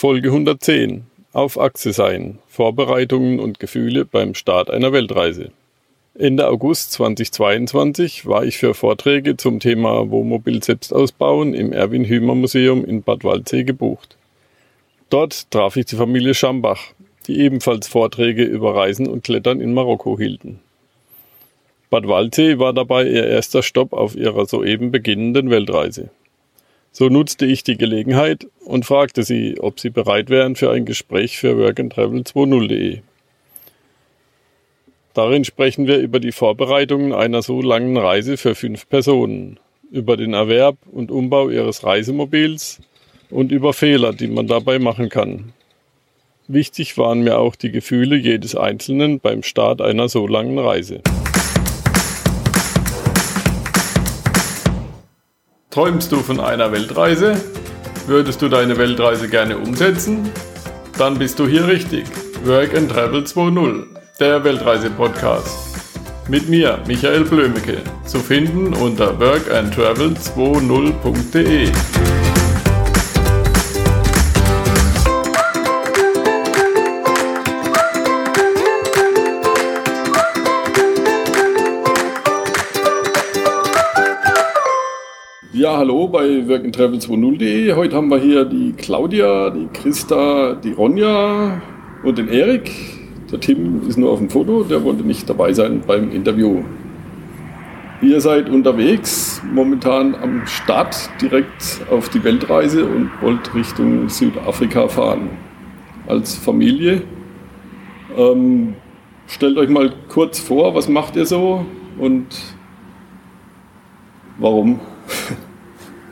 Folge 110. Auf Achse sein. Vorbereitungen und Gefühle beim Start einer Weltreise. Ende August 2022 war ich für Vorträge zum Thema Wohnmobil selbst ausbauen im Erwin Hümer Museum in Bad Waldsee gebucht. Dort traf ich die Familie Schambach, die ebenfalls Vorträge über Reisen und Klettern in Marokko hielten. Bad Waldsee war dabei ihr erster Stopp auf ihrer soeben beginnenden Weltreise. So nutzte ich die Gelegenheit und fragte sie, ob sie bereit wären für ein Gespräch für workandtravel20.de. Darin sprechen wir über die Vorbereitungen einer so langen Reise für fünf Personen, über den Erwerb und Umbau ihres Reisemobils und über Fehler, die man dabei machen kann. Wichtig waren mir auch die Gefühle jedes Einzelnen beim Start einer so langen Reise. Träumst du von einer Weltreise? Würdest du deine Weltreise gerne umsetzen? Dann bist du hier richtig. Work and Travel 2.0 der Weltreise-Podcast. Mit mir, Michael Blömecke, zu finden unter workandtravel20.de. Ja, hallo bei workandtravel20.de. Heute haben wir hier die Claudia, die Christa, die Ronja und den Erik. Der Tim ist nur auf dem Foto, der wollte nicht dabei sein beim Interview. Ihr seid unterwegs, momentan am Start direkt auf die Weltreise und wollt Richtung Südafrika fahren. Als Familie. Ähm, stellt euch mal kurz vor, was macht ihr so und warum?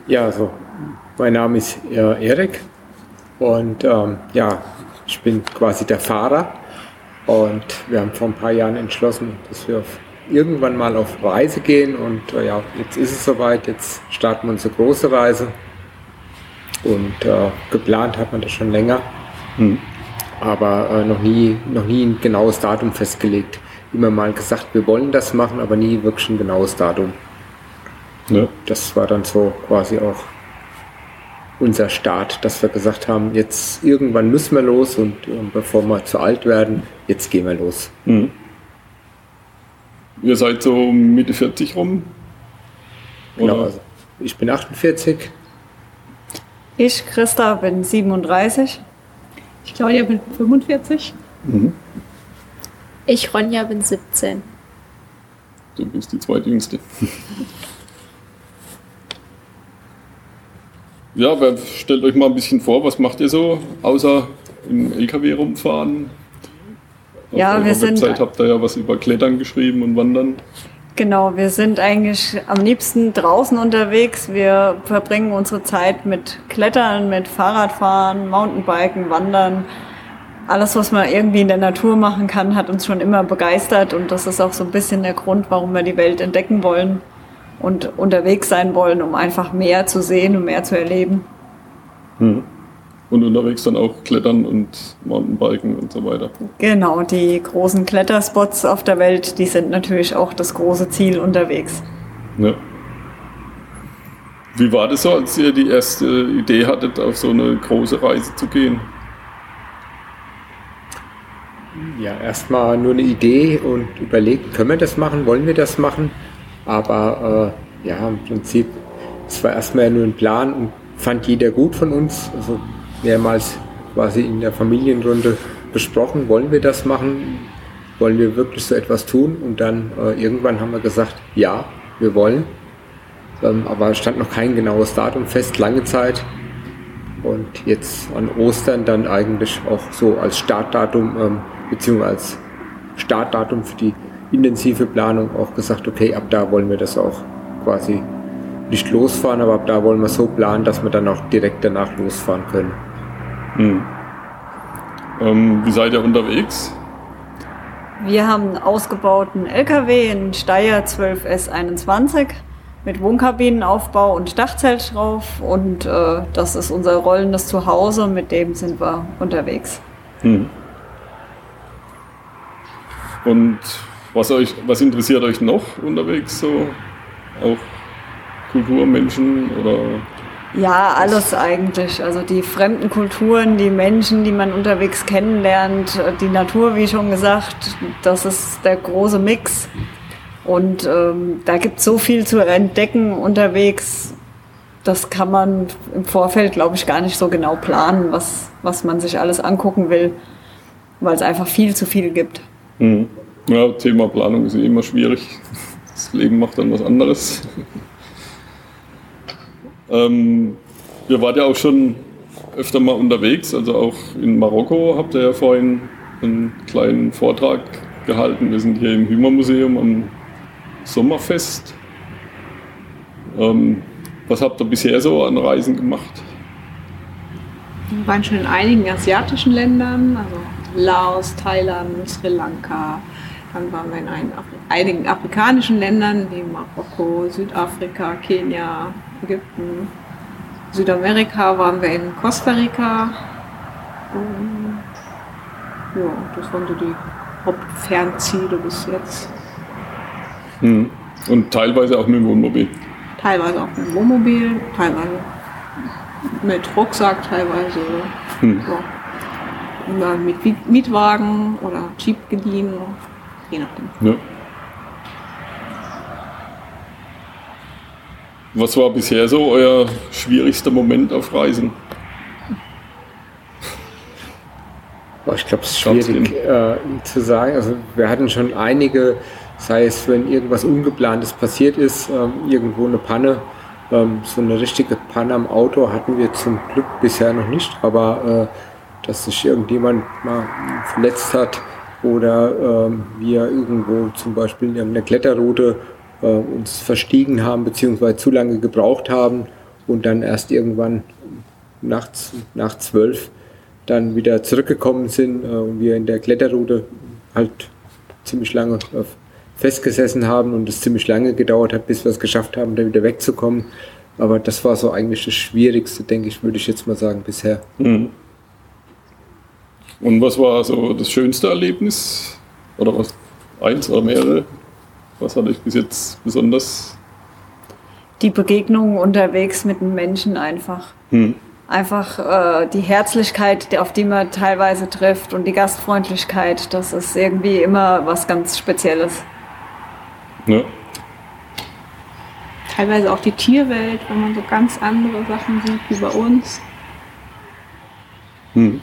Ja, also mein Name ist äh, Erik und ähm, ja, ich bin quasi der Fahrer und wir haben vor ein paar Jahren entschlossen, dass wir irgendwann mal auf Reise gehen. Und äh, ja, jetzt ist es soweit. Jetzt starten wir unsere große Reise. Und äh, geplant hat man das schon länger. Hm. Aber äh, noch, nie, noch nie ein genaues Datum festgelegt. Immer mal gesagt, wir wollen das machen, aber nie wirklich ein genaues Datum. Ja. Das war dann so quasi auch unser Start, dass wir gesagt haben, jetzt irgendwann müssen wir los und, und bevor wir zu alt werden, jetzt gehen wir los. Mhm. Ihr seid so Mitte 40 rum? Genau, Oder? Genau, also ich bin 48. Ich, Christa, bin 37. Ich, Claudia, bin 45. Mhm. Ich, Ronja, bin 17. Du bist die zweitjüngste. Ja, aber stellt euch mal ein bisschen vor, was macht ihr so, außer im LKW rumfahren? Auf ja, wir Website sind. habt ihr ja was über Klettern geschrieben und Wandern. Genau, wir sind eigentlich am liebsten draußen unterwegs. Wir verbringen unsere Zeit mit Klettern, mit Fahrradfahren, Mountainbiken, Wandern. Alles, was man irgendwie in der Natur machen kann, hat uns schon immer begeistert und das ist auch so ein bisschen der Grund, warum wir die Welt entdecken wollen und unterwegs sein wollen, um einfach mehr zu sehen und mehr zu erleben. Hm. Und unterwegs dann auch klettern und Mountainbiken und so weiter. Genau, die großen Kletterspots auf der Welt, die sind natürlich auch das große Ziel unterwegs. Ja. Wie war das so, als ihr die erste Idee hattet, auf so eine große Reise zu gehen? Ja, erstmal nur eine Idee und überlegt, können wir das machen, wollen wir das machen? Aber äh, ja, im Prinzip, es war erstmal nur ein Plan und fand jeder gut von uns. Also mehrmals quasi in der Familienrunde besprochen, wollen wir das machen? Wollen wir wirklich so etwas tun? Und dann äh, irgendwann haben wir gesagt, ja, wir wollen. Ähm, aber stand noch kein genaues Datum fest, lange Zeit. Und jetzt an Ostern dann eigentlich auch so als Startdatum, ähm, beziehungsweise als Startdatum für die intensive Planung auch gesagt, okay, ab da wollen wir das auch quasi nicht losfahren, aber ab da wollen wir so planen, dass wir dann auch direkt danach losfahren können. Hm. Ähm, wie seid ihr unterwegs? Wir haben einen ausgebauten LKW, einen Steyr 12S21 mit Wohnkabinenaufbau und Dachzelt drauf und äh, das ist unser rollendes Zuhause, mit dem sind wir unterwegs. Hm. Und was, euch, was interessiert euch noch unterwegs so? Auch Kulturmenschen oder Ja, alles eigentlich. Also die fremden Kulturen, die Menschen, die man unterwegs kennenlernt, die Natur, wie schon gesagt, das ist der große Mix. Und ähm, da gibt es so viel zu entdecken unterwegs. Das kann man im Vorfeld, glaube ich, gar nicht so genau planen, was, was man sich alles angucken will, weil es einfach viel zu viel gibt. Mhm. Ja, Thema Planung ist immer schwierig. Das Leben macht dann was anderes. ähm, wir waren ja auch schon öfter mal unterwegs, also auch in Marokko habt ihr ja vorhin einen kleinen Vortrag gehalten. Wir sind hier im Hümer-Museum am Sommerfest. Ähm, was habt ihr bisher so an Reisen gemacht? Wir waren schon in einigen asiatischen Ländern, also Laos, Thailand, Sri Lanka. Dann waren wir in einigen afrikanischen Ländern wie Marokko, Südafrika, Kenia, Ägypten. Südamerika waren wir in Costa Rica. Und ja, das waren so die Hauptfernziele bis jetzt. Hm. Und teilweise auch mit dem Wohnmobil? Teilweise auch mit dem Wohnmobil, teilweise mit Rucksack, teilweise hm. ja, mit Mietwagen oder Jeep geliehen, je nachdem. Ja. Was war bisher so euer schwierigster Moment auf Reisen? Ich glaube, es ist schwierig äh, zu sagen. Also wir hatten schon einige, sei es wenn irgendwas Ungeplantes passiert ist, äh, irgendwo eine Panne. Ähm, so eine richtige Panne am Auto hatten wir zum Glück bisher noch nicht, aber äh, dass sich irgendjemand mal verletzt hat oder ähm, wir irgendwo zum Beispiel in irgendeiner Kletterroute äh, uns verstiegen haben beziehungsweise zu lange gebraucht haben und dann erst irgendwann nachts nach zwölf dann wieder zurückgekommen sind äh, und wir in der Kletterroute halt ziemlich lange äh, festgesessen haben und es ziemlich lange gedauert hat, bis wir es geschafft haben, da wieder wegzukommen. Aber das war so eigentlich das Schwierigste, denke ich, würde ich jetzt mal sagen, bisher. Mhm. Und was war so das schönste Erlebnis? Oder was? Eins oder mehrere? Was hat euch bis jetzt besonders? Die Begegnungen unterwegs mit den Menschen einfach. Hm. Einfach äh, die Herzlichkeit, auf die man teilweise trifft und die Gastfreundlichkeit, das ist irgendwie immer was ganz Spezielles. Ja. Teilweise auch die Tierwelt, wenn man so ganz andere Sachen sieht wie bei uns. Hm.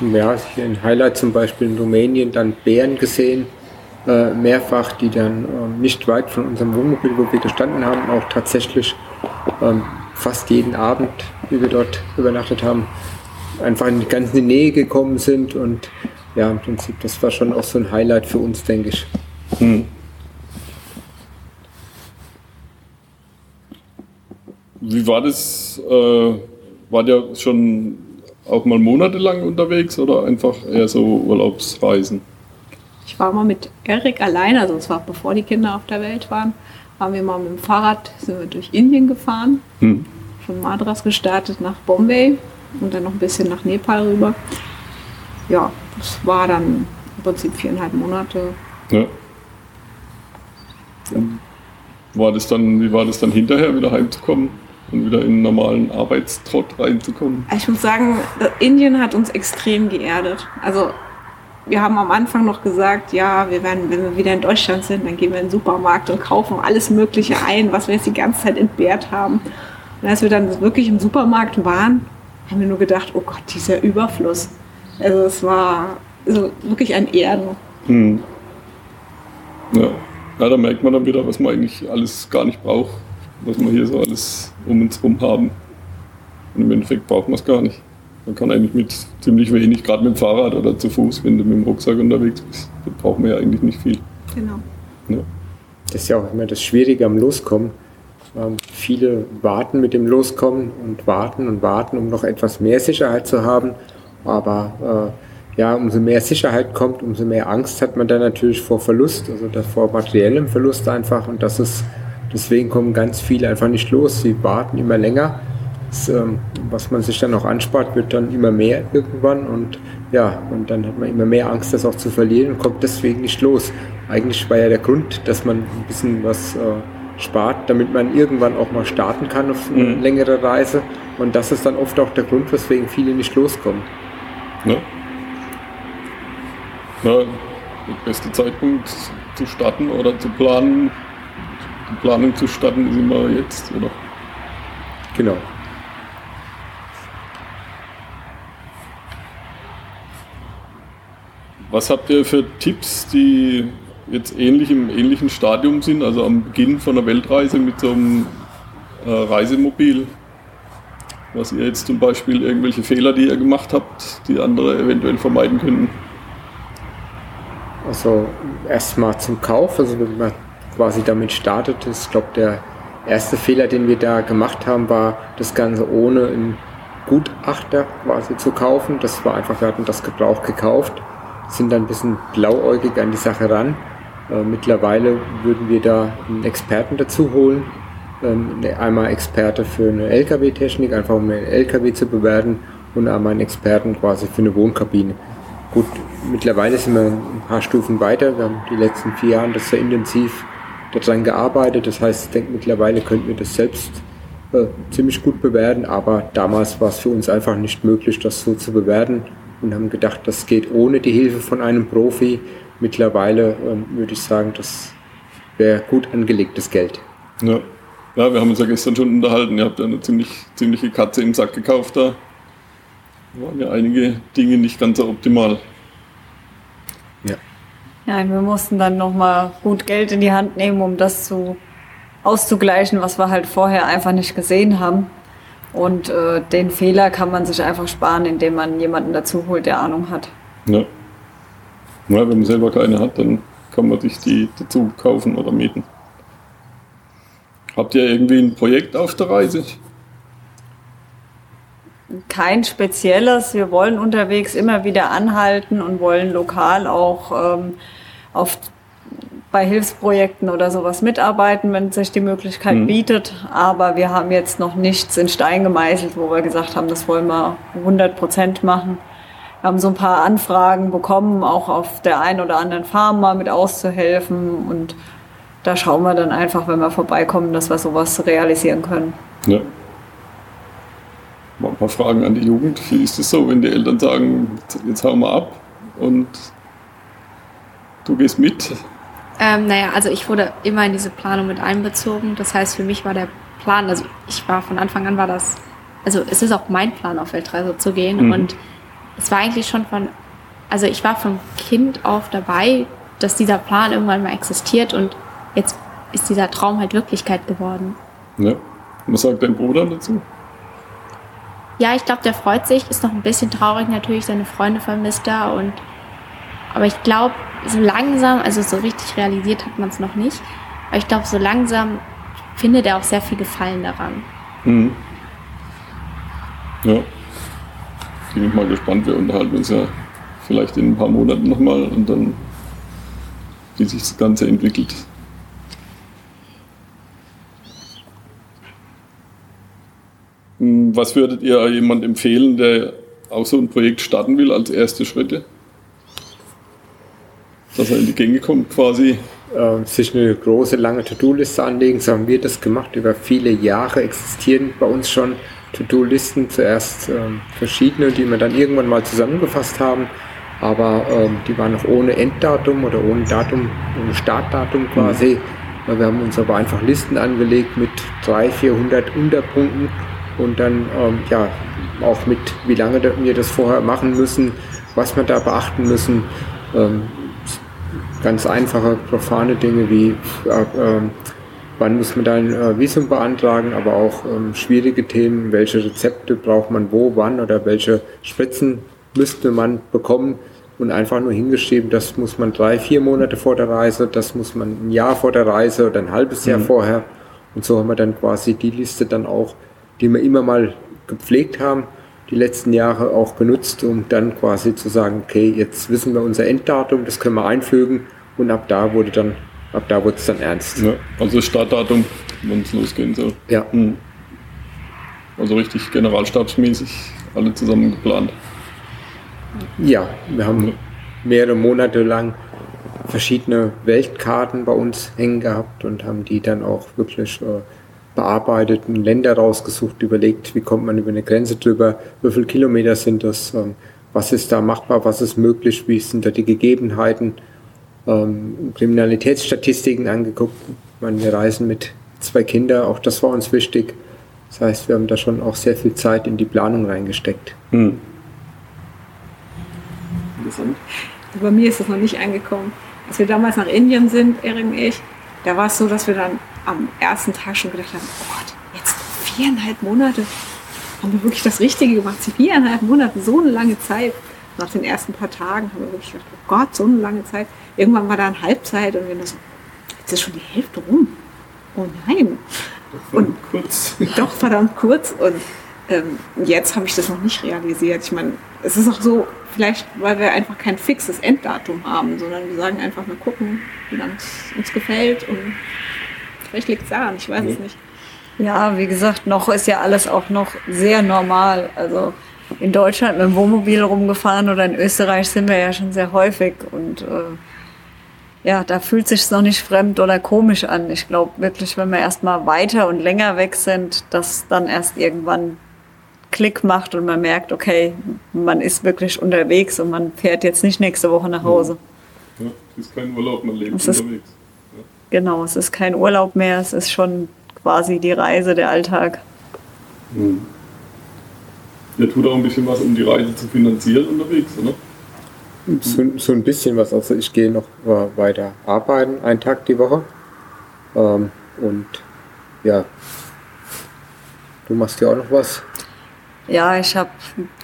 Ja, hier in Highlight zum Beispiel in Rumänien dann Bären gesehen äh, mehrfach, die dann äh, nicht weit von unserem Wohnmobil, wo wir gestanden haben, auch tatsächlich ähm, fast jeden Abend, wie wir dort übernachtet haben, einfach in die ganze Nähe gekommen sind und ja, im Prinzip, das war schon auch so ein Highlight für uns, denke ich. Hm. Wie war das? Äh, war der schon auch mal monatelang unterwegs oder einfach eher so Urlaubsreisen? Ich war mal mit Erik alleine, also es war bevor die Kinder auf der Welt waren, waren wir mal mit dem Fahrrad sind wir durch Indien gefahren, hm. von Madras gestartet nach Bombay und dann noch ein bisschen nach Nepal rüber. Ja, das war dann im Prinzip viereinhalb Monate. Ja. War das dann, wie war das dann hinterher, wieder heimzukommen? Und wieder in einen normalen Arbeitstrott reinzukommen? Ich muss sagen, Indien hat uns extrem geerdet. Also wir haben am Anfang noch gesagt, ja, wir werden, wenn wir wieder in Deutschland sind, dann gehen wir in den Supermarkt und kaufen alles Mögliche ein, was wir jetzt die ganze Zeit entbehrt haben. Und als wir dann wirklich im Supermarkt waren, haben wir nur gedacht, oh Gott, dieser Überfluss. Also es war so wirklich ein Erden. Hm. Ja. ja, da merkt man dann wieder, was man eigentlich alles gar nicht braucht, was wir hier so alles um uns herum haben. Und im Endeffekt braucht man es gar nicht. Man kann eigentlich mit ziemlich wenig, gerade mit dem Fahrrad oder zu Fuß, wenn du mit dem Rucksack unterwegs bist, da braucht man ja eigentlich nicht viel. Genau. Ja. Das ist ja auch immer das Schwierige am Loskommen. Ähm, viele warten mit dem Loskommen und warten und warten, um noch etwas mehr Sicherheit zu haben. Aber äh, ja, umso mehr Sicherheit kommt, umso mehr Angst hat man dann natürlich vor Verlust, also vor materiellem Verlust einfach. Und das ist, deswegen kommen ganz viele einfach nicht los. Sie warten immer länger das, ähm, was man sich dann auch anspart, wird dann immer mehr irgendwann und ja, und dann hat man immer mehr Angst, das auch zu verlieren und kommt deswegen nicht los. Eigentlich war ja der Grund, dass man ein bisschen was äh, spart, damit man irgendwann auch mal starten kann auf eine Mhm. längere Reise. Und das ist dann oft auch der Grund, weswegen viele nicht loskommen. Ja. Na, der beste Zeitpunkt zu starten oder zu planen, Planung zu starten ist immer jetzt, oder? Genau. Was habt ihr für Tipps, die jetzt ähnlich im ähnlichen Stadium sind, also am Beginn von einer Weltreise mit so einem äh, Reisemobil? Was ihr jetzt zum Beispiel irgendwelche Fehler, die ihr gemacht habt, die andere eventuell vermeiden könnten? Also erstmal zum Kauf, also wenn man quasi damit startet, ist, glaube der erste Fehler, den wir da gemacht haben, war das Ganze ohne einen Gutachter quasi zu kaufen. Das war einfach, wir hatten das Gebrauch gekauft, sind dann ein bisschen blauäugig an die Sache ran. Äh, mittlerweile würden wir da einen Experten dazu holen. Ähm, einmal Experte für eine LKW-Technik, einfach um einen LKW zu bewerten und einmal einen Experten quasi für eine Wohnkabine. Gut, mittlerweile sind wir ein paar Stufen weiter. Wir haben die letzten vier Jahre das sehr intensiv daran gearbeitet. Das heißt, ich denke, mittlerweile könnten wir das selbst äh, ziemlich gut bewerten, aber damals war es für uns einfach nicht möglich, das so zu bewerten und haben gedacht, das geht ohne die Hilfe von einem Profi. Mittlerweile ähm, würde ich sagen, das wäre gut angelegtes Geld. Ja. ja, wir haben uns ja gestern schon unterhalten. Ihr habt ja eine ziemlich, ziemliche Katze im Sack gekauft da. Waren ja einige Dinge nicht ganz so optimal. Nein, wir mussten dann nochmal gut Geld in die Hand nehmen, um das zu auszugleichen, was wir halt vorher einfach nicht gesehen haben. Und äh, den Fehler kann man sich einfach sparen, indem man jemanden dazu holt, der Ahnung hat. Ja. ja, wenn man selber keine hat, dann kann man sich die dazu kaufen oder mieten. Habt ihr irgendwie ein Projekt auf der Reise? Kein spezielles. Wir wollen unterwegs immer wieder anhalten und wollen lokal auch ähm, auf, bei Hilfsprojekten oder sowas mitarbeiten, wenn sich die Möglichkeit Mhm. bietet. Aber wir haben jetzt noch nichts in Stein gemeißelt, wo wir gesagt haben, das wollen wir 100 Prozent machen. Wir haben so ein paar Anfragen bekommen, auch auf der einen oder anderen Farm mal mit auszuhelfen. Und da schauen wir dann einfach, wenn wir vorbeikommen, dass wir sowas realisieren können. Ja. Mal ein paar Fragen an die Jugend. Wie ist es so, wenn die Eltern sagen, jetzt hauen wir ab und du gehst mit? Ähm, naja, also ich wurde immer in diese Planung mit einbezogen. Das heißt, für mich war der Plan, also ich war von Anfang an war das, also es ist auch mein Plan, auf Weltreise zu gehen. Mhm. Und es war eigentlich schon von, also ich war von Kind auf dabei, dass dieser Plan irgendwann mal existiert und jetzt ist dieser Traum halt Wirklichkeit geworden. Ja. Was sagt dein Bruder dazu? Ja, ich glaube, der freut sich, ist noch ein bisschen traurig natürlich, seine Freunde vermisst er und aber ich glaube, so langsam, also so richtig realisiert hat man es noch nicht, aber ich glaube, so langsam findet er auch sehr viel Gefallen daran. Mhm. Ja. Bin ich mal gespannt. Wir unterhalten uns ja vielleicht in ein paar Monaten nochmal und dann, wie sich das Ganze entwickelt. Was würdet ihr jemand empfehlen, der auch so ein Projekt starten will als erste Schritte? Dass er in die Gänge kommt quasi. äh, sich eine große, lange To-Do-Liste anlegen. So haben wir das gemacht. Über viele Jahre existieren bei uns schon To-Do-Listen. Zuerst ähm, verschiedene, die wir dann irgendwann mal zusammengefasst haben. Aber ähm, die waren noch ohne Enddatum oder ohne Datum, ohne Startdatum quasi. Äh, Wir haben uns aber einfach Listen angelegt mit 300, 400 Unterpunkten und dann ähm, ja auch mit, wie lange wir das vorher machen müssen, was wir da beachten müssen. Ähm, ganz einfache, profane Dinge wie äh, ähm, wann muss man dann äh, Visum beantragen, aber auch ähm, schwierige Themen, welche Rezepte braucht man wo, wann oder welche Spritzen müsste man bekommen und einfach nur hingeschrieben, das muss man drei, vier Monate vor der Reise, das muss man ein Jahr vor der Reise oder ein halbes Jahr vorher und so haben wir dann quasi die Liste dann auch, die wir immer mal gepflegt haben, die letzten Jahre auch benutzt, um dann quasi zu sagen, okay, jetzt wissen wir unser Enddatum, das können wir einfügen und ab da wurde dann, ab da wurde es dann ernst. Ja, also Startdatum, wann es losgehen soll. Ja, Hm. Also richtig generalstabsmäßig alle zusammen geplant. ja, wir haben mehrere Monate lang verschiedene Weltkarten bei uns hängen gehabt und haben die dann auch wirklich äh, bearbeitet, Länder rausgesucht, überlegt, wie kommt man über eine Grenze drüber, wie viele Kilometer sind das, ähm, was ist da machbar, was ist möglich, wie sind da die Gegebenheiten, ähm, Kriminalitätsstatistiken angeguckt. meine, wir reisen mit zwei Kindern, auch das war uns wichtig. Das heißt, wir haben da schon auch sehr viel Zeit in die Planung reingesteckt. Hm. Interessant. Bei mir ist das noch nicht angekommen. Als wir damals nach Indien sind, Erik und ich, da war es so, dass wir dann am ersten Tag schon gedacht haben, oh Gott, jetzt viereinhalb Monate, haben wir wirklich das Richtige gemacht. Viereinhalb Monate, so eine lange Zeit. Nach den ersten paar Tagen haben wir wirklich gedacht, oh Gott, so eine lange Zeit. Irgendwann war da eine Halbzeit und wir nur so, jetzt ist schon die Hälfte rum. Oh nein. Doch und kurz. Doch verdammt kurz. Und ähm, jetzt habe ich das noch nicht realisiert. Ich meine, es ist auch so, vielleicht weil wir einfach kein fixes Enddatum haben, sondern wir sagen einfach mal gucken, wie lange es uns gefällt und vielleicht liegt es daran, ich weiß nee. es nicht. Ja, wie gesagt, noch ist ja alles auch noch sehr normal. Also in Deutschland mit dem Wohnmobil rumgefahren oder in Österreich sind wir ja schon sehr häufig und äh, ja, da fühlt sich noch nicht fremd oder komisch an. Ich glaube wirklich, wenn wir erstmal weiter und länger weg sind, dass dann erst irgendwann Klick macht und man merkt, okay, man ist wirklich unterwegs und man fährt jetzt nicht nächste Woche nach Hause. Ja, es ist kein Urlaub, man lebt ist, unterwegs. Genau, es ist kein Urlaub mehr, es ist schon quasi die Reise, der Alltag. Hm. Der tut auch ein bisschen was, um die Reise zu finanzieren unterwegs, oder? So, so ein bisschen was. Also ich gehe noch weiter arbeiten, einen Tag die Woche. Ähm, und ja, du machst ja auch noch was. Ja, ich habe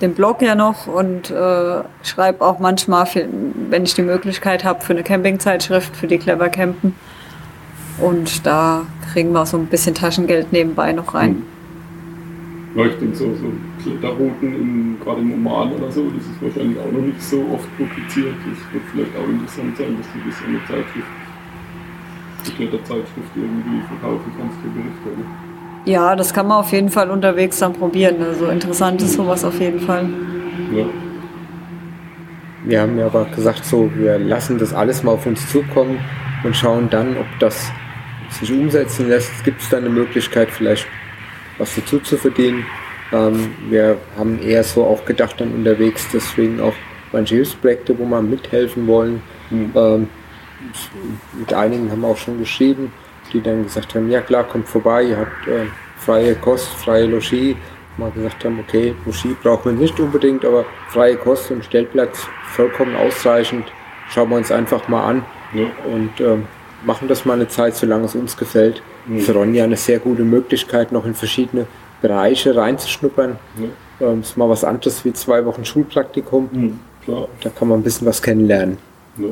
den Blog ja noch und äh, schreibe auch manchmal, für, wenn ich die Möglichkeit habe, für eine Campingzeitschrift, für die Clever Campen. Und da kriegen wir so ein bisschen Taschengeld nebenbei noch rein. Hm. Leuchtet so, so Kletterrouten, in, gerade im Oman oder so, das ist wahrscheinlich auch noch nicht so oft publiziert. Das wird vielleicht auch interessant sein, dass du das in der Zeitschrift, die Kletterzeitschrift irgendwie verkaufen kannst für Berichte. Oder? Ja, das kann man auf jeden Fall unterwegs dann probieren. Also interessant ist sowas auf jeden Fall. Ja. Wir haben ja aber gesagt, so, wir lassen das alles mal auf uns zukommen und schauen dann, ob das sich umsetzen lässt. Gibt es da eine Möglichkeit, vielleicht was dazu zu verdienen? Ähm, wir haben eher so auch gedacht dann unterwegs, deswegen auch manche Hilfsprojekte, wo wir mithelfen wollen. Mhm. Ähm, mit einigen haben wir auch schon geschrieben die dann gesagt haben, ja klar, kommt vorbei, ihr habt äh, freie Kost, freie Logis. Mal gesagt haben, okay, Logis brauchen wir nicht unbedingt, aber freie Kost und Stellplatz vollkommen ausreichend. Schauen wir uns einfach mal an ja. und äh, machen das mal eine Zeit, solange es uns gefällt. Mhm. Für Ronja eine sehr gute Möglichkeit, noch in verschiedene Bereiche reinzuschnuppern. Ja. Ähm, ist mal was anderes wie zwei Wochen Schulpraktikum. Mhm, da kann man ein bisschen was kennenlernen. Ja.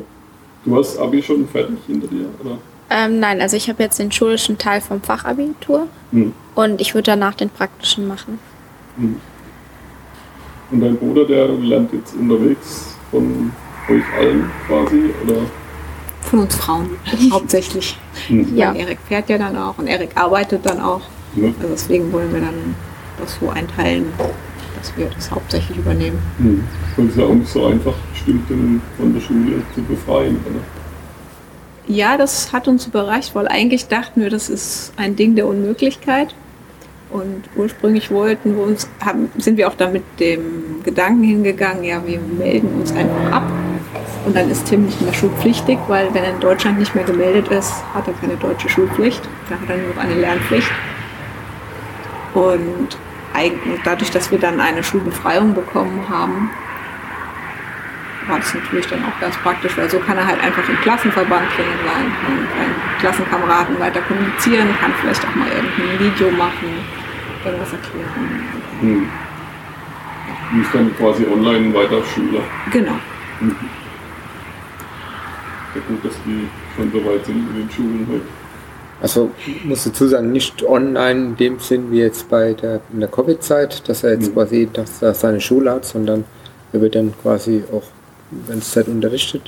Du hast Abi schon fertig hinter dir, oder? Ähm, nein, also ich habe jetzt den schulischen Teil vom Fachabitur mhm. und ich würde danach den praktischen machen. Mhm. Und dein Bruder, der lernt jetzt unterwegs von euch allen quasi, oder? Von uns Frauen hauptsächlich. Mhm. Ja. Erik fährt ja dann auch und Erik arbeitet dann auch. Ja. Also deswegen wollen wir dann das so einteilen, dass wir das hauptsächlich übernehmen. Mhm. Das ist ja auch nicht so einfach, bestimmte von der Schule zu befreien, oder? Ja, das hat uns überrascht, weil eigentlich dachten wir, das ist ein Ding der Unmöglichkeit. Und ursprünglich wollten wir uns, haben, sind wir auch da mit dem Gedanken hingegangen, ja, wir melden uns einfach ab. Und dann ist Tim nicht mehr schulpflichtig, weil wenn er in Deutschland nicht mehr gemeldet ist, hat er keine deutsche Schulpflicht. Da hat er nur eine Lernpflicht. Und dadurch, dass wir dann eine Schulbefreiung bekommen haben, war das natürlich dann auch ganz praktisch, weil so kann er halt einfach im Klassenverband drin sein, kann mit seinen Klassenkameraden weiter kommunizieren, kann vielleicht auch mal irgendein Video machen, irgendwas erklären. Hm. Du bist dann quasi online weiter Schüler. Genau. Mhm. Ja gut, dass die schon so weit sind in den Schulen heute. Also ich muss dazu sagen, nicht online in dem Sinn wie jetzt bei der, in der Covid-Zeit, dass er jetzt mhm. quasi dass er seine Schule hat, sondern er wird dann quasi auch ganze Zeit unterrichtet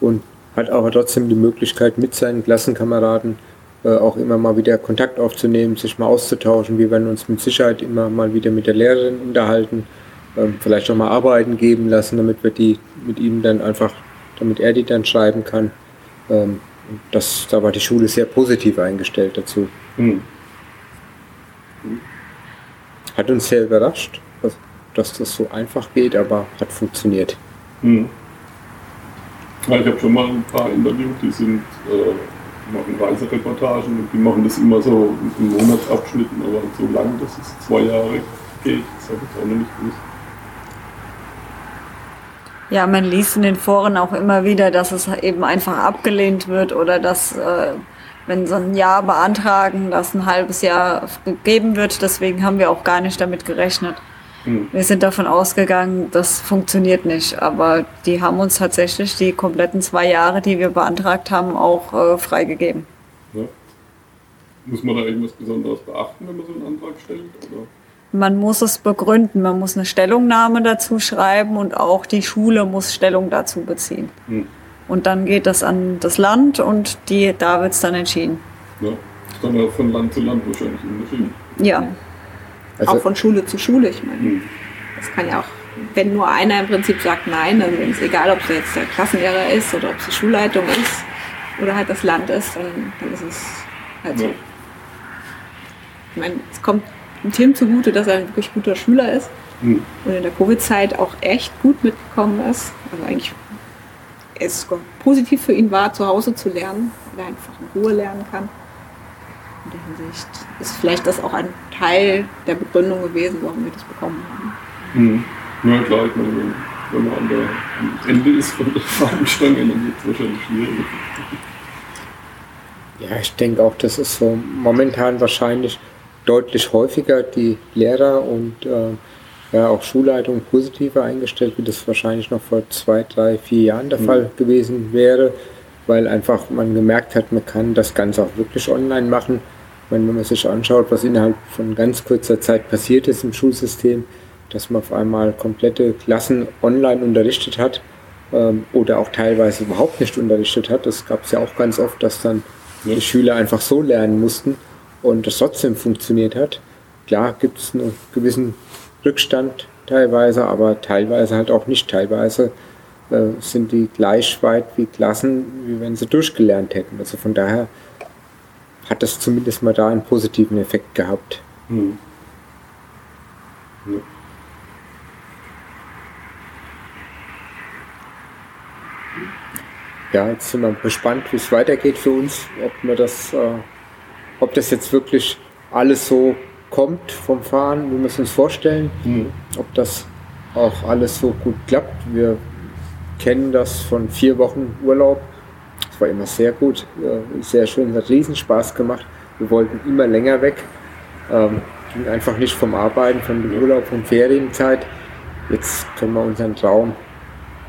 und hat aber trotzdem die Möglichkeit, mit seinen Klassenkameraden äh, auch immer mal wieder Kontakt aufzunehmen, sich mal auszutauschen. Wir werden uns mit Sicherheit immer mal wieder mit der Lehrerin unterhalten, ähm, vielleicht auch mal Arbeiten geben lassen, damit wir die mit ihm dann einfach, damit er die dann schreiben kann. Ähm, das, da war die Schule sehr positiv eingestellt dazu. Mhm. Hat uns sehr überrascht, dass, das so einfach geht, aber hat funktioniert. Mhm. Ja, ich habe schon mal ein paar interviewt, die sind äh, machen Reisereportagen und die machen das immer so in Monatsabschnitten, aber so lang, dass es zwei Jahre geht, das habe ich auch noch nicht gewusst. Ja, man liest in den Foren auch immer wieder, dass es eben einfach abgelehnt wird oder dass, äh, wenn so ein Jahr beantragen, dass ein halbes Jahr gegeben wird. Deswegen haben wir auch gar nicht damit gerechnet. Mhm. Wir sind davon ausgegangen, das funktioniert nicht. Aber die haben uns tatsächlich die kompletten zwei Jahre, die wir beantragt haben, auch äh, freigegeben. Ja. Muss man da irgendwas Besonderes beachten, wenn man so einen Antrag stellt? Oder? Man muss es begründen, man muss eine Stellungnahme dazu schreiben und auch die Schule muss Stellung dazu beziehen. Hm. Und dann geht das an das Land und die, da wird es dann entschieden. Ja, ist dann auch von Land zu Land wahrscheinlich unterschieden. Ja. Also auch von Schule zu Schule, ich meine. Hm. Das kann ja auch, wenn nur einer im Prinzip sagt nein, dann ist es egal, ob es jetzt der Klassenlehrer ist oder ob es die Schulleitung ist oder halt das Land ist, dann, dann ist es halt so. Ja. Ich meine, es kommt Tim zugute, dass er ein wirklich guter Schüler ist mhm. und in der Covid-Zeit auch echt gut mitgekommen ist. Also eigentlich es positiv für ihn war, zu Hause zu lernen, weil er einfach in Ruhe lernen kann. In der Hinsicht ist vielleicht das auch ein Teil der Begründung gewesen, warum wir das bekommen haben. Mhm. Ja klar, ich meine, wenn, man an der, am Ende ist von der Fahnenstange, dann wird es wahrscheinlich schwierig. Ja, ich denke auch, das ist so momentan wahrscheinlich deutlich häufiger die Lehrer und äh, ja, auch Schulleitungen positiver eingestellt, wie das wahrscheinlich noch vor zwei, drei, vier Jahren der mhm. Fall gewesen wäre, weil einfach man gemerkt hat, man kann das Ganze auch wirklich online machen. Meine, wenn man sich anschaut, was innerhalb von ganz kurzer Zeit passiert ist im Schulsystem, dass man auf einmal komplette Klassen online unterrichtet hat ähm, oder auch teilweise überhaupt nicht unterrichtet hat. Das gab es ja auch ganz oft, dass dann ja. die Schüler einfach so lernen mussten und das trotzdem funktioniert hat. Klar gibt es einen gewissen Rückstand teilweise, aber teilweise halt auch nicht. Teilweise äh, sind die gleich weit wie Klassen, wie wenn sie durchgelernt hätten. Also von daher hat das zumindest mal da einen positiven Effekt gehabt. Hm. Ja. ja, jetzt sind wir gespannt, wie es weitergeht für uns, ob wir das äh, ob das jetzt wirklich alles so kommt vom Fahren, wir es uns vorstellen, mhm. ob das auch alles so gut klappt. Wir kennen das von vier Wochen Urlaub. Das war immer sehr gut, sehr schön, hat riesen Spaß gemacht. Wir wollten immer länger weg. Ähm, ging einfach nicht vom Arbeiten, von dem Urlaub, von Ferienzeit. Jetzt können wir unseren Traum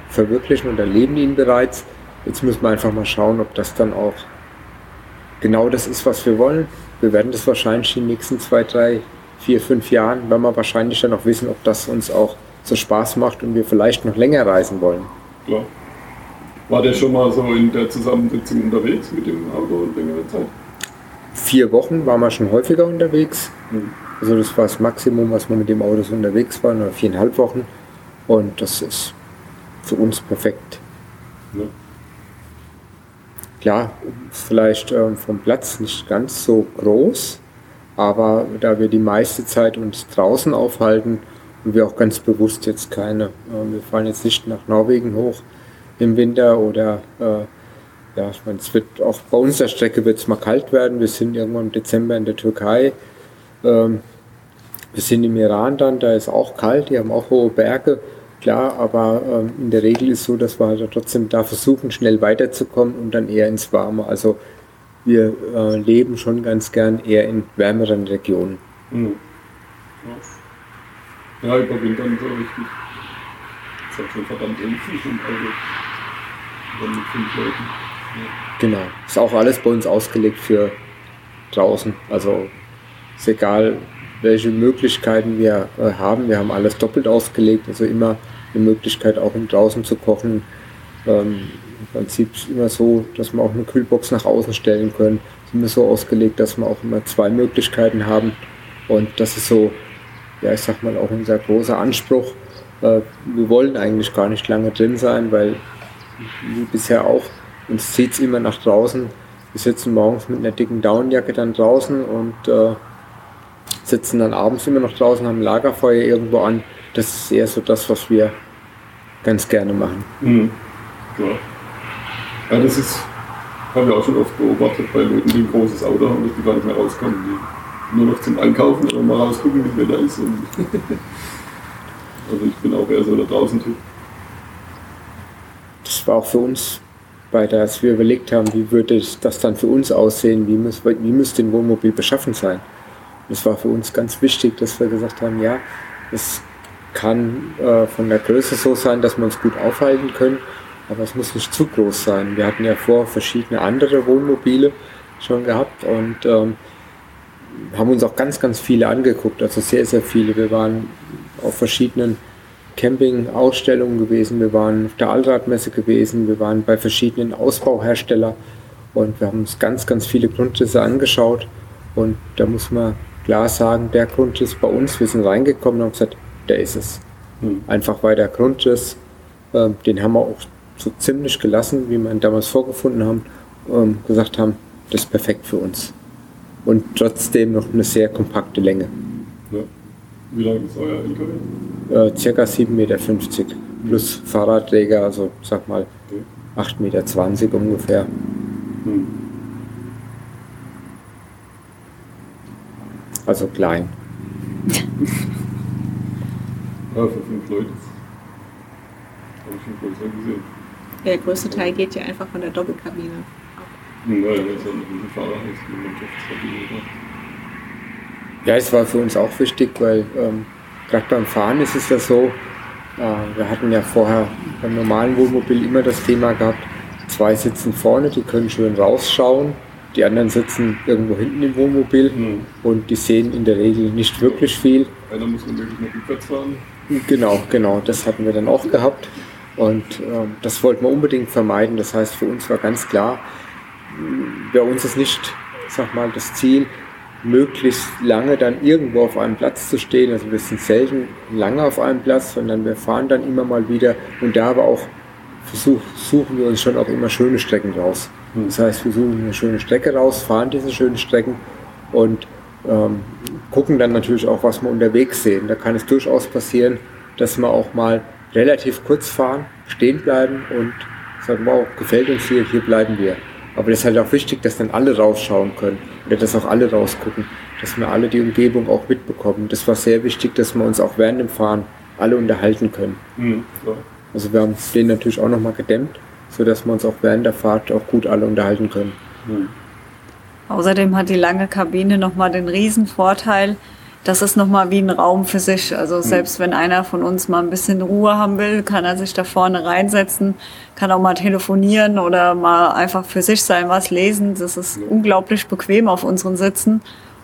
verwirklichen und erleben ihn bereits. Jetzt müssen wir einfach mal schauen, ob das dann auch genau das ist, was wir wollen. Wir werden das wahrscheinlich in den nächsten zwei, drei, vier, fünf Jahren, werden wir wahrscheinlich dann auch wissen, ob das uns auch so Spaß macht und wir vielleicht noch länger reisen wollen. Klar. War der schon mal so in der Zusammensetzung unterwegs mit dem Auto längere Zeit? Vier Wochen waren wir schon häufiger unterwegs. Also das war das Maximum, was wir mit dem Auto so unterwegs waren, oder viereinhalb Wochen. Und das ist für uns perfekt. Ja. Klar, vielleicht ähm, vom Platz nicht ganz so groß, aber da wir die meiste Zeit uns draußen aufhalten und wir auch ganz bewusst jetzt keine, äh, wir fahren jetzt nicht nach Norwegen hoch im Winter oder äh, ja, ich meine, es wird auch bei unserer Strecke wird es mal kalt werden. Wir sind irgendwann im Dezember in der Türkei. Ähm, wir sind im Iran dann, da ist auch kalt, die haben auch hohe Berge klar, aber ähm, in der Regel ist so, dass wir halt trotzdem da versuchen, schnell weiterzukommen und dann eher ins Warme. Also wir äh, leben schon ganz gern eher in wärmeren Regionen. Mhm. Ja, überwintern so richtig. Das ist halt schon verdammt ähnlich und also dann mit fünf Leuten. Ja. Genau. Ist auch alles bei uns ausgelegt für draußen. Also ist egal, welche Möglichkeiten wir äh, haben. Wir haben alles doppelt ausgelegt, also immer eine Möglichkeit auch um draußen zu kochen. Ähm, Im Prinzip immer so, dass wir auch eine Kühlbox nach außen stellen können. Sind wir so ausgelegt, dass wir auch immer zwei Möglichkeiten haben. Und das ist so, ja, ich sag mal, auch unser großer Anspruch. Äh, wir wollen eigentlich gar nicht lange drin sein, weil wie bisher auch uns zieht es immer nach draußen. Wir sitzen morgens mit einer dicken Downjacke dann draußen und äh, sitzen dann abends immer noch draußen, haben Lagerfeuer irgendwo an. Das ist eher so das, was wir ganz gerne machen. Mhm. Ja. ja, das ist, haben wir auch schon oft beobachtet bei Leuten, die ein großes Auto haben, dass die gar nicht mehr rauskommen. Die nur noch zum Einkaufen oder mal rausgucken, wie Wetter ist. also ich bin auch eher so der Draußen-Typ. Das war auch für uns bei der, als wir überlegt haben, wie würde das dann für uns aussehen, wie, muss, wie müsste ein Wohnmobil beschaffen sein. Das war für uns ganz wichtig, dass wir gesagt haben, ja, es kann äh, von der Größe so sein, dass wir uns gut aufhalten können, aber es muss nicht zu groß sein. Wir hatten ja vor verschiedene andere Wohnmobile schon gehabt und ähm, haben uns auch ganz, ganz viele angeguckt, also sehr, sehr viele. Wir waren auf verschiedenen Camping-Ausstellungen gewesen, wir waren auf der Allradmesse gewesen, wir waren bei verschiedenen Ausbauherstellern und wir haben uns ganz, ganz viele Grundrisse angeschaut und da muss man klar sagen, der Grundriss bei uns, wir sind reingekommen und haben gesagt, der ist es. Mhm. Einfach weil der Grundriss, äh, den haben wir auch so ziemlich gelassen, wie wir ihn damals vorgefunden haben, ähm, gesagt haben, das ist perfekt für uns. Und trotzdem noch eine sehr kompakte Länge. Ja. Wie lang ist euer LKW? Äh, circa 7,50 Meter plus Fahrradträger, also sag mal okay. 8,20 Meter ungefähr. Hm. Also klein. Ja, für fünf Leute. Habe ich schon größer gesehen. Der größte Teil geht ja einfach von der Doppelkabine ab. Ja, das ist ja noch ein Fahrer, das ist eine Mannschaftskabine. Ja, es war für uns auch wichtig, weil ähm, gerade beim Fahren ist es ja so, äh, wir hatten ja vorher beim normalen Wohnmobil immer das Thema gehabt, zwei sitzen vorne, die können schön rausschauen, die anderen sitzen irgendwo hinten im Wohnmobil mhm. und die sehen in der Regel nicht wirklich viel. Einer muss man wirklich noch rückwärts fahren. Genau, genau, das hatten wir dann auch gehabt. Und äh, das wollten wir unbedingt vermeiden. Das heißt, für uns war ganz klar, bei uns ist nicht, sag mal, das Ziel, möglichst lange dann irgendwo auf einem Platz zu stehen. Also wir sind selten lange auf einem Platz, sondern wir fahren dann immer mal wieder und da aber auch versuch, suchen wir uns schon auch immer schöne Strecken raus. Hm. Das heißt, wir suchen eine schöne Strecke raus, fahren diese schönen Strecken und ähm, gucken dann natürlich auch, was wir unterwegs sehen. Da kann es durchaus passieren, dass wir auch mal relativ kurz fahren, stehen bleiben und sagen, wow, gefällt uns hier, hier bleiben wir. Aber das ist halt auch wichtig, dass dann alle rausschauen können oder dass auch alle rausgucken, dass wir alle die Umgebung auch mitbekommen. Das war sehr wichtig, dass wir uns auch während dem Fahren alle unterhalten können. Mhm, also wir haben den natürlich auch nochmal gedämmt, sodass wir uns auch während der Fahrt auch gut alle unterhalten können. Mhm. Außerdem hat die lange Kabine nochmal den riesen Vorteil, das ist nochmal wie ein Raum für sich. Also hm. selbst wenn einer von uns mal ein bisschen Ruhe haben will, kann er sich da vorne reinsetzen, kann auch mal telefonieren oder mal einfach für sich sein, was lesen. Das ist ja. unglaublich bequem auf unseren Sitzen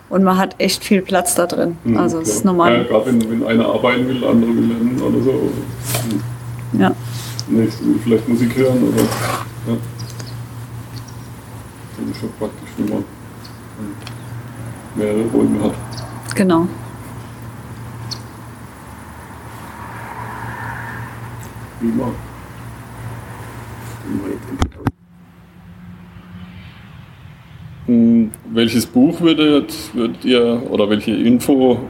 und man hat echt viel Platz da drin. Mhm, also es ist normal. Ja, gerade wenn, wenn einer arbeiten will, andere will lernen oder so. Ja. Nächste vielleicht Musik hören oder. Ja. Das ist schon praktisch, wenn man mehrere Räume hat. Genau. Prima. Hm, welches Buch würdet, würdet ihr oder welche Info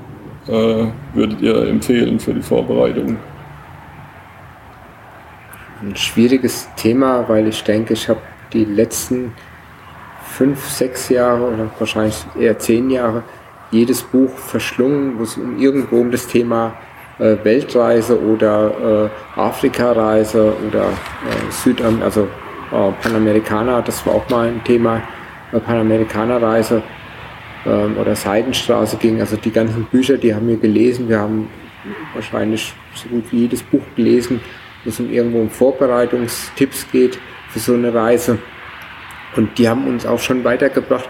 äh, würdet ihr empfehlen für die Vorbereitung? Ein schwieriges Thema, weil ich denke, ich habe die letzten fünf, sechs Jahre oder wahrscheinlich eher zehn Jahre jedes Buch verschlungen, wo es um irgendwo um das Thema äh, Weltreise oder äh, Afrikareise oder äh, Südam also äh, Panamerikaner, das war auch mal ein Thema, äh, Panamerikanerreise ähm, oder Seidenstraße ging. Also die ganzen Bücher, die haben wir gelesen. Wir haben wahrscheinlich so gut wie jedes Buch gelesen, wo es um irgendwo um Vorbereitungstipps geht für so eine Reise. Und die haben uns auch schon weitergebracht.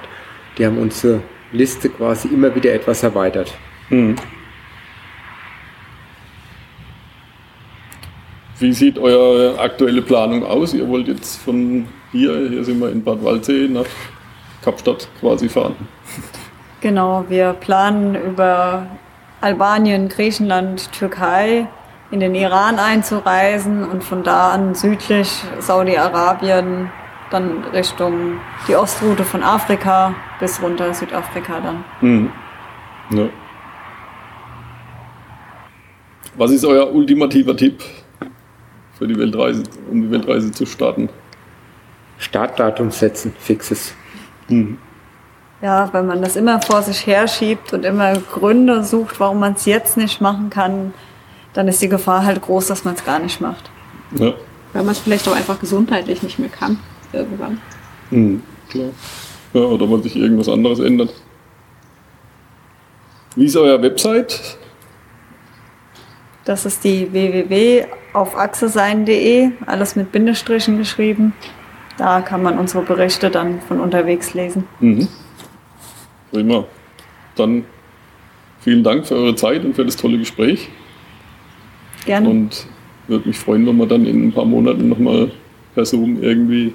Die haben unsere Liste quasi immer wieder etwas erweitert. Mhm. Wie sieht eure aktuelle Planung aus? Ihr wollt jetzt von hier, hier sind wir in Bad Waldsee, nach Kapstadt quasi fahren. Genau, wir planen über Albanien, Griechenland, Türkei in den Iran einzureisen und von da an südlich Saudi-Arabien, dann Richtung die Ostroute von Afrika bis runter Südafrika dann. Mhm. Ja. Was ist euer ultimativer Tipp für die Weltreise, um die Weltreise zu starten? Startdatum setzen, fixes. Mhm. Ja, wenn man das immer vor sich herschiebt und immer Gründe sucht, warum man es jetzt nicht machen kann, dann ist die Gefahr halt groß, dass man es gar nicht macht. Ja. Weil man es vielleicht auch einfach gesundheitlich nicht mehr kann. Irgendwann. Mhm. Klar. Ja, oder weil sich irgendwas anderes ändert. Wie ist euer Website? Das ist die www.aufachsesein.de, alles mit Bindestrichen geschrieben. Da kann man unsere Berichte dann von unterwegs lesen. Mhm. Prima. Dann vielen Dank für eure Zeit und für das tolle Gespräch. Gerne. Und würde mich freuen, wenn wir dann in ein paar Monaten nochmal per Zoom irgendwie,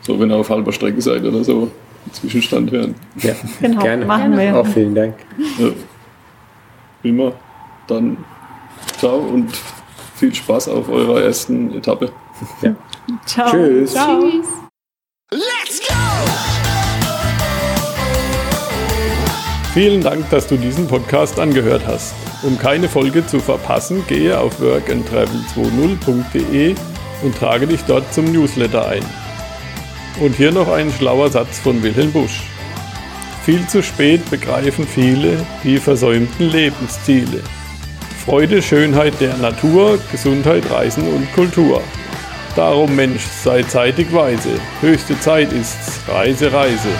so wenn ihr auf halber Strecke seid oder so, einen Zwischenstand hören. Ja, Genau, gerne. machen wir. Auch vielen Dank. Ja. Prima. Dann ciao und viel Spaß auf eurer ersten Etappe. Ja. Ciao. Tschüss. Tschüss. Vielen Dank, dass du diesen Podcast angehört hast. Um keine Folge zu verpassen, gehe auf workandtravel20.de und trage dich dort zum Newsletter ein. Und hier noch ein schlauer Satz von Wilhelm Busch. Viel zu spät begreifen viele die versäumten Lebensziele. Freude, Schönheit der Natur, Gesundheit, Reisen und Kultur. Darum Mensch, sei zeitig weise. Höchste Zeit ist's. Reise, Reise.